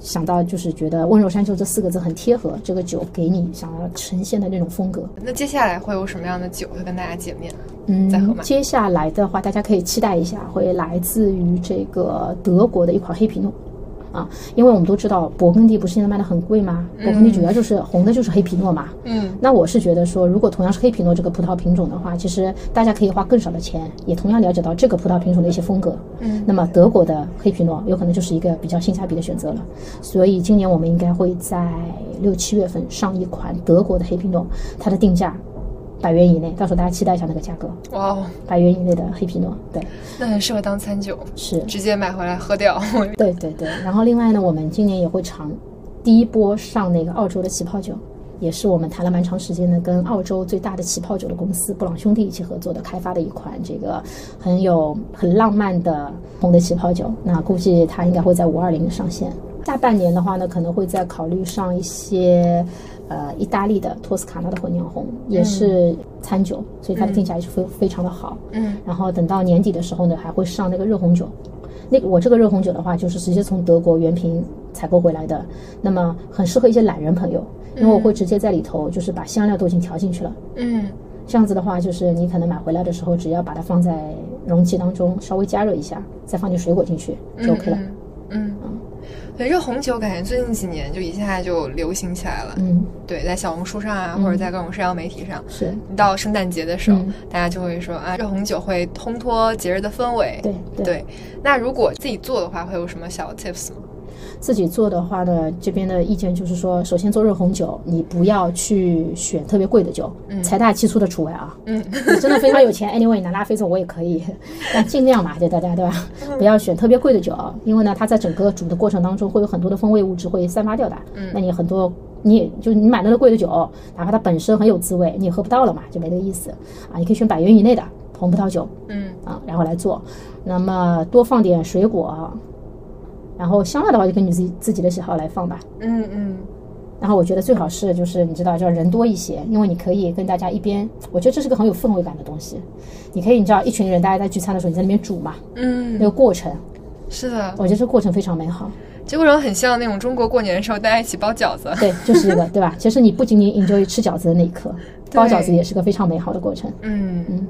想到就是觉得温柔山丘这四个字很贴合这个酒给你想要呈现的那种风格。那接下来会有什么样的酒会跟大家见面？嗯，接下来的话，大家可以期待一下，会来自于这个德国的一款黑皮诺。啊，因为我们都知道勃艮第不是现在卖的很贵吗？勃艮第主要就是红的，就是黑皮诺嘛。嗯，那我是觉得说，如果同样是黑皮诺这个葡萄品种的话，其实大家可以花更少的钱，也同样了解到这个葡萄品种的一些风格。嗯，那么德国的黑皮诺有可能就是一个比较性价比的选择了。所以今年我们应该会在六七月份上一款德国的黑皮诺，它的定价。百元以内，到时候大家期待一下那个价格。哇哦，百元以内的黑皮诺，对，那很适合当餐酒，是直接买回来喝掉。对对对，然后另外呢，我们今年也会尝第一波上那个澳洲的起泡酒，也是我们谈了蛮长时间的，跟澳洲最大的起泡酒的公司布朗兄弟一起合作的开发的一款这个很有很浪漫的红的起泡酒。那估计它应该会在五二零上线。下半年的话呢，可能会再考虑上一些。呃，意大利的托斯卡纳的混酿红也是餐酒，所以它的定价也是非非常的好。嗯，然后等到年底的时候呢，还会上那个热红酒。那我这个热红酒的话，就是直接从德国原瓶采购回来的，那么很适合一些懒人朋友，因为我会直接在里头就是把香料都已经调进去了。嗯，这样子的话，就是你可能买回来的时候，只要把它放在容器当中稍微加热一下，再放点水果进去就 OK 了。嗯。对热红酒，感觉最近几年就一下就流行起来了。嗯，对，在小红书上啊，或者在各种社交媒体上，是到圣诞节的时候，大家就会说啊，热红酒会烘托节日的氛围。对对。那如果自己做的话，会有什么小 tips 吗？自己做的话呢，这边的意见就是说，首先做热红酒，你不要去选特别贵的酒，财大气粗的除外啊。嗯，你真的非常有钱，anyway，拿拉菲走我也可以，但尽量嘛，就大家对吧？不要选特别贵的酒，因为呢，它在整个煮的过程当中会有很多的风味物质会散发掉的。嗯，那你很多你也就你买那个贵的酒，哪怕它本身很有滋味，你也喝不到了嘛，就没那个意思啊。你可以选百元以内的红葡萄酒，嗯啊，然后来做，那么多放点水果。然后香料的话，就根据自己自己的喜好来放吧。嗯嗯。然后我觉得最好是就是你知道，叫人多一些，因为你可以跟大家一边，我觉得这是个很有氛围感的东西。你可以你知道，一群人大家在聚餐的时候，你在那边煮嘛。嗯。那个过程。是的。我觉得这个过程非常美好。这过程很像那种中国过年的时候大家一起包饺子。对，就是这个，对吧？其实你不仅仅 enjoy 吃饺子的那一刻，包饺子也是个非常美好的过程。嗯嗯。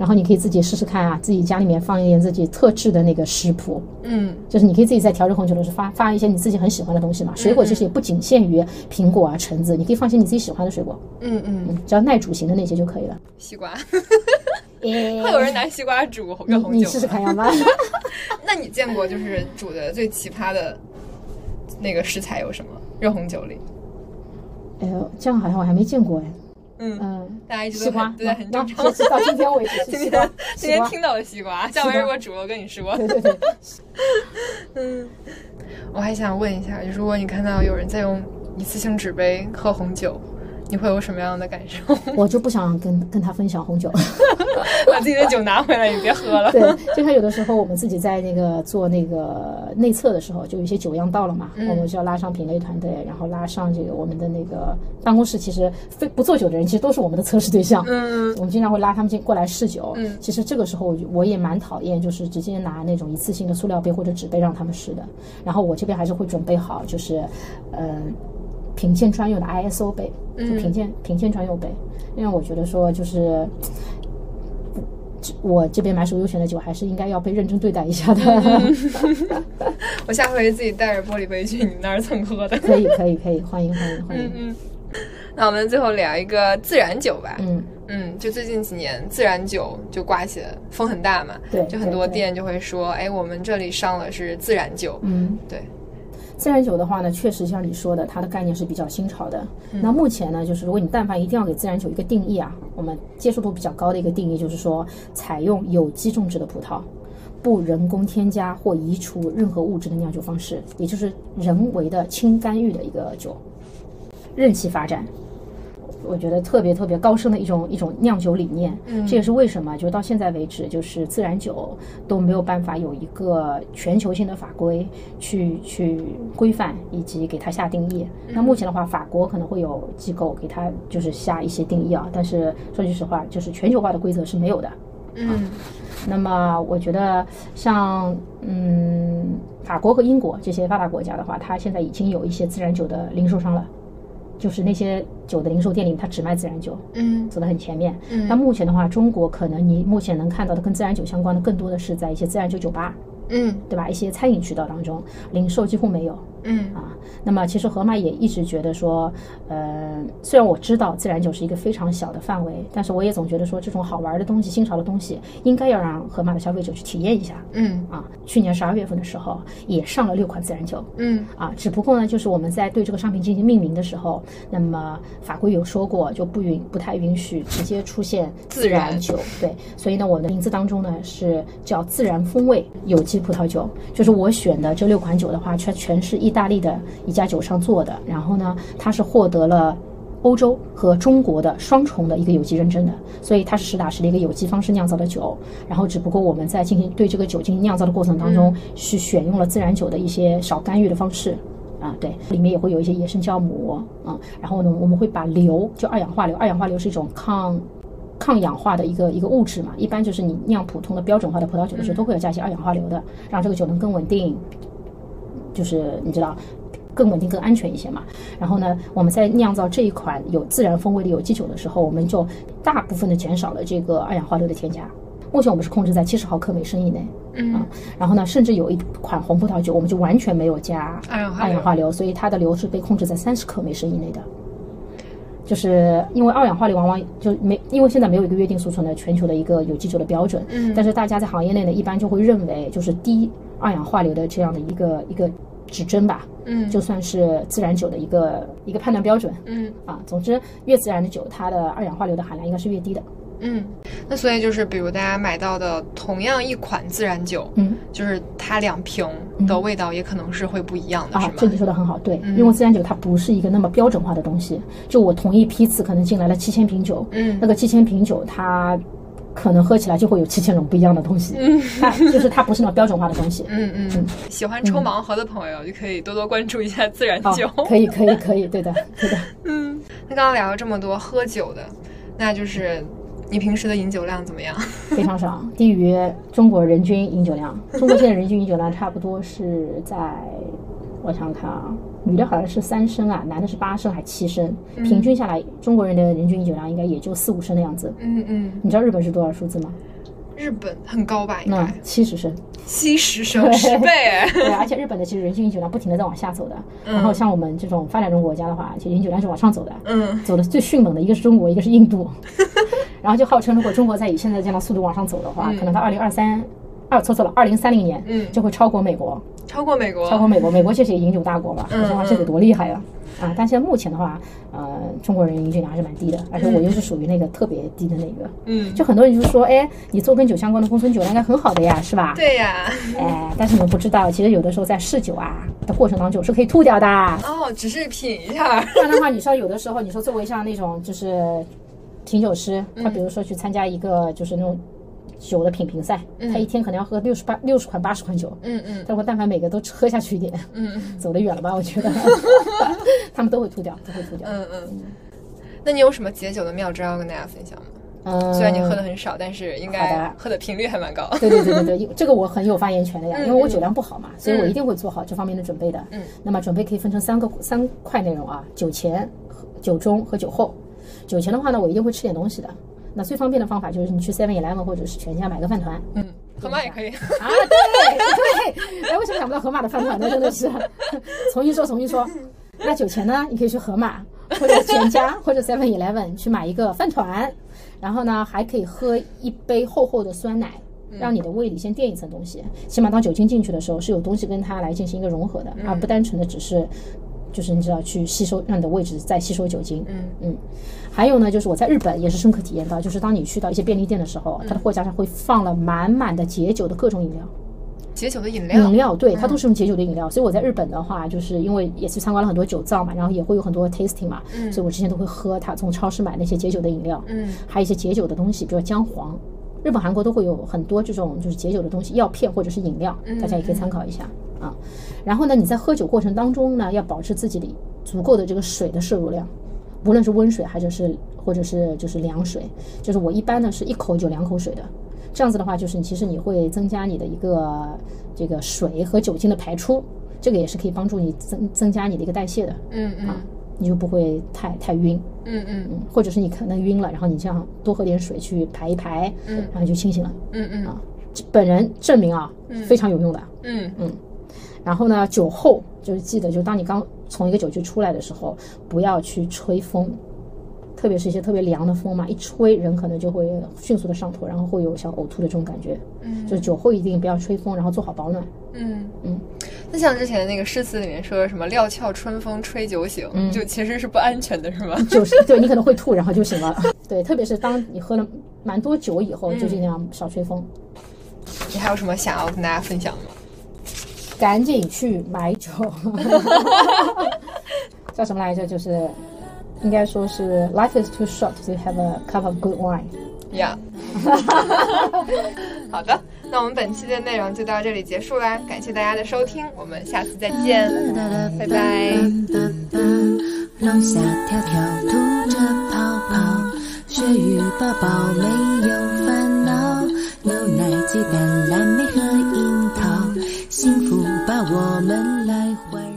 然后你可以自己试试看啊，自己家里面放一点自己特制的那个食谱，嗯，就是你可以自己在调制红酒的时候发发一些你自己很喜欢的东西嘛。水果其实也不仅限于苹果啊、橙子，你可以放些你自己喜欢的水果，嗯嗯，只要耐煮型的那些就可以了。西瓜，会有人拿西瓜煮热红酒，你试试看要吗？那你见过就是煮的最奇葩的那个食材有什么？热红酒里？哎呦，这样好像我还没见过哎。嗯嗯，大家一直都对很正常。到今天为止，今天今天听到了西瓜，下回如果煮了，我跟你说。对对对。嗯，我还想问一下，就如果你看到有人在用一次性纸杯喝红酒。你会有什么样的感受？我就不想跟跟他分享红酒，把自己的酒拿回来，你别喝了。对，就像有的时候我们自己在那个做那个内测的时候，就有些酒样到了嘛，我们就要拉上品类团队，然后拉上这个我们的那个办公室，其实非不做酒的人，其实都是我们的测试对象。嗯，我们经常会拉他们进过来试酒。嗯，其实这个时候我也蛮讨厌，就是直接拿那种一次性的塑料杯或者纸杯让他们试的。然后我这边还是会准备好，就是，嗯。品鉴专用的 ISO 杯，就品鉴品鉴专用杯，因为我觉得说就是，我这边买手优选的酒还是应该要被认真对待一下的。我下回自己带着玻璃杯去你那儿蹭喝的。可以可以可以，欢迎欢迎欢迎。嗯那我们最后聊一个自然酒吧。嗯嗯，就最近几年自然酒就刮起了风很大嘛。对，就很多店就会说，哎，我们这里上了是自然酒。嗯，对。自然酒的话呢，确实像你说的，它的概念是比较新潮的。那目前呢，就是如果你但凡一定要给自然酒一个定义啊，我们接受度比较高的一个定义就是说，采用有机种植的葡萄，不人工添加或移除任何物质的酿酒方式，也就是人为的轻干预的一个酒，任其发展。我觉得特别特别高深的一种一种酿酒理念，嗯，这也是为什么就到现在为止，就是自然酒都没有办法有一个全球性的法规去去规范以及给它下定义。那目前的话，法国可能会有机构给它就是下一些定义啊，但是说句实话，就是全球化的规则是没有的。嗯，那么我觉得像嗯法国和英国这些发达国家的话，它现在已经有一些自然酒的零售商了。就是那些酒的零售店里，它只卖自然酒，嗯，走得很前面。嗯，那目前的话，中国可能你目前能看到的跟自然酒相关的，更多的是在一些自然酒酒吧。嗯，对吧？一些餐饮渠道当中，零售几乎没有。嗯啊，那么其实盒马也一直觉得说，呃，虽然我知道自然酒是一个非常小的范围，但是我也总觉得说，这种好玩的东西、新潮的东西，应该要让盒马的消费者去体验一下。嗯啊，去年十二月份的时候也上了六款自然酒。嗯啊，只不过呢，就是我们在对这个商品进行命名的时候，那么法规有说过，就不允不太允许直接出现自然酒。对，所以呢，我的名字当中呢是叫自然风味有机。葡萄酒就是我选的这六款酒的话，全全是意大利的一家酒商做的。然后呢，它是获得了欧洲和中国的双重的一个有机认证的，所以它是实打实的一个有机方式酿造的酒。然后只不过我们在进行对这个酒进行酿造的过程当中，是选用了自然酒的一些少干预的方式啊，对，里面也会有一些野生酵母啊。然后呢，我们会把硫，就二氧化硫，二氧化硫是一种抗。抗氧化的一个一个物质嘛，一般就是你酿普通的标准化的葡萄酒的时候，都会有加一些二氧化硫的，让这个酒能更稳定，就是你知道更稳定、更安全一些嘛。然后呢，我们在酿造这一款有自然风味的有机酒的时候，我们就大部分的减少了这个二氧化硫的添加。目前我们是控制在七十毫克每升以内，嗯，然后呢，甚至有一款红葡萄酒，我们就完全没有加二氧化硫，所以它的硫是被控制在三十克每升以内的。就是因为二氧化硫往往就没，因为现在没有一个约定俗成的全球的一个有机酒的标准，嗯，但是大家在行业内呢，一般就会认为就是低二氧化硫的这样的一个一个指针吧。嗯，就算是自然酒的一个一个判断标准。嗯啊，总之越自然的酒，它的二氧化硫的含量应该是越低的。嗯，那所以就是，比如大家买到的同样一款自然酒，嗯，就是它两瓶的味道也可能是会不一样的，是吗？这你说的很好，对，因为自然酒它不是一个那么标准化的东西。就我同一批次可能进来了七千瓶酒，嗯，那个七千瓶酒它可能喝起来就会有七千种不一样的东西，嗯，它 就是它不是那种标准化的东西。嗯嗯，喜欢抽盲盒的朋友就可以多多关注一下自然酒。可以可以可以，对的对的。嗯，那刚刚聊了这么多喝酒的，那就是。你平时的饮酒量怎么样？非常少，低于中国人均饮酒量。中国现在人均饮酒量差不多是在，我想想看啊，女的好像是三升啊，男的是八升还七升，平均下来，中国人的人均饮酒量应该也就四五升的样子。嗯嗯，你知道日本是多少数字吗？日本很高吧？应该七十升，七十升十倍。对，而且日本的其实人均饮酒量不停的在往下走的。然后像我们这种发展中国家的话，其实饮酒量是往上走的。嗯，走的最迅猛的一个是中国，一个是印度。然后就号称，如果中国再以现在这样的速度往上走的话，可能到二零二三，二错错了，二零三零年，嗯，就会超过美国。超过美国？超过美国？美国其实也饮酒大国嘛，说实话，这得多厉害呀！啊，但现在目前的话，呃，中国人饮酒量还是蛮低的，而且我又是属于那个特别低的那个。嗯，就很多人就说，哎，你做跟酒相关的公孙酒量应该很好的呀，是吧？对呀。哎，但是你们不知道，其实有的时候在试酒啊的过程当中是可以吐掉的。哦，只是品一下。不 然的话，你说有的时候，你说作为像那种就是品酒师，他比如说去参加一个就是那种。酒的品评赛，他一天可能要喝六十八六十款八十款酒，嗯嗯，他说但凡每个都喝下去一点，嗯，走得远了吧？我觉得，他们都会吐掉，都会吐掉。嗯嗯，那你有什么解酒的妙招要跟大家分享吗？嗯，虽然你喝的很少，但是应该喝的频率还蛮高。对对对对对，这个我很有发言权的呀，因为我酒量不好嘛，所以我一定会做好这方面的准备的。嗯，那么准备可以分成三个三块内容啊，酒前、酒中和酒后。酒前的话呢，我一定会吃点东西的。那最方便的方法就是你去 Seven Eleven 或者是全家买个饭团，嗯，盒马也可以。啊，对对，哎，为什么想不到盒马的饭团呢？真的是，重新说，重新说。那酒钱呢，你可以去盒马或者全家或者 Seven Eleven 去买一个饭团，然后呢，还可以喝一杯厚厚的酸奶，让你的胃里先垫一层东西，起码当酒精进去的时候是有东西跟它来进行一个融合的，而不单纯的只是。就是你知道去吸收，让你的位置再吸收酒精。嗯。嗯，还有呢，就是我在日本也是深刻体验到，就是当你去到一些便利店的时候，它的货架上会放了满满的解酒的各种饮料。解酒的饮料？饮料，对，它都是用解酒的饮料。所以我在日本的话，就是因为也去参观了很多酒造嘛，然后也会有很多 tasting 嘛，所以我之前都会喝它从超市买那些解酒的饮料。嗯，还有一些解酒的东西，比如姜黄。日本、韩国都会有很多这种就是解酒的东西，药片或者是饮料，大家也可以参考一下啊。然后呢，你在喝酒过程当中呢，要保持自己的足够的这个水的摄入量，无论是温水还是是或者是就是凉水，就是我一般呢是一口酒两口水的，这样子的话，就是其实你会增加你的一个这个水和酒精的排出，这个也是可以帮助你增增加你的一个代谢的，嗯嗯。你就不会太太晕，嗯嗯。嗯，或者是你可能晕了，然后你这样多喝点水去排一排，嗯，然后就清醒了，嗯嗯。啊，本人证明啊，非常有用的，嗯。嗯，然后呢，酒后就是记得，就当你刚从一个酒局出来的时候，不要去吹风。特别是一些特别凉的风嘛，一吹人可能就会迅速的上头，然后会有想呕吐的这种感觉。嗯，就是酒后一定不要吹风，然后做好保暖。嗯嗯。那像之前那个诗词里面说的什么“料峭春风吹酒醒”，就其实是不安全的，是吗？就是对你可能会吐，然后就醒了。对，特别是当你喝了蛮多酒以后，就尽量少吹风。你还有什么想要跟大家分享的吗？赶紧去买酒，叫什么来着？就是应该说是 life is too short to have a cup of good wine。Yeah。好的，那我们本期的内容就到这里结束啦，感谢大家的收听，我们下次再见，拜拜。楼下条条吐着泡泡，雪雨宝宝没有烦恼，牛奶、鸡蛋、蓝莓和。幸福把我们来怀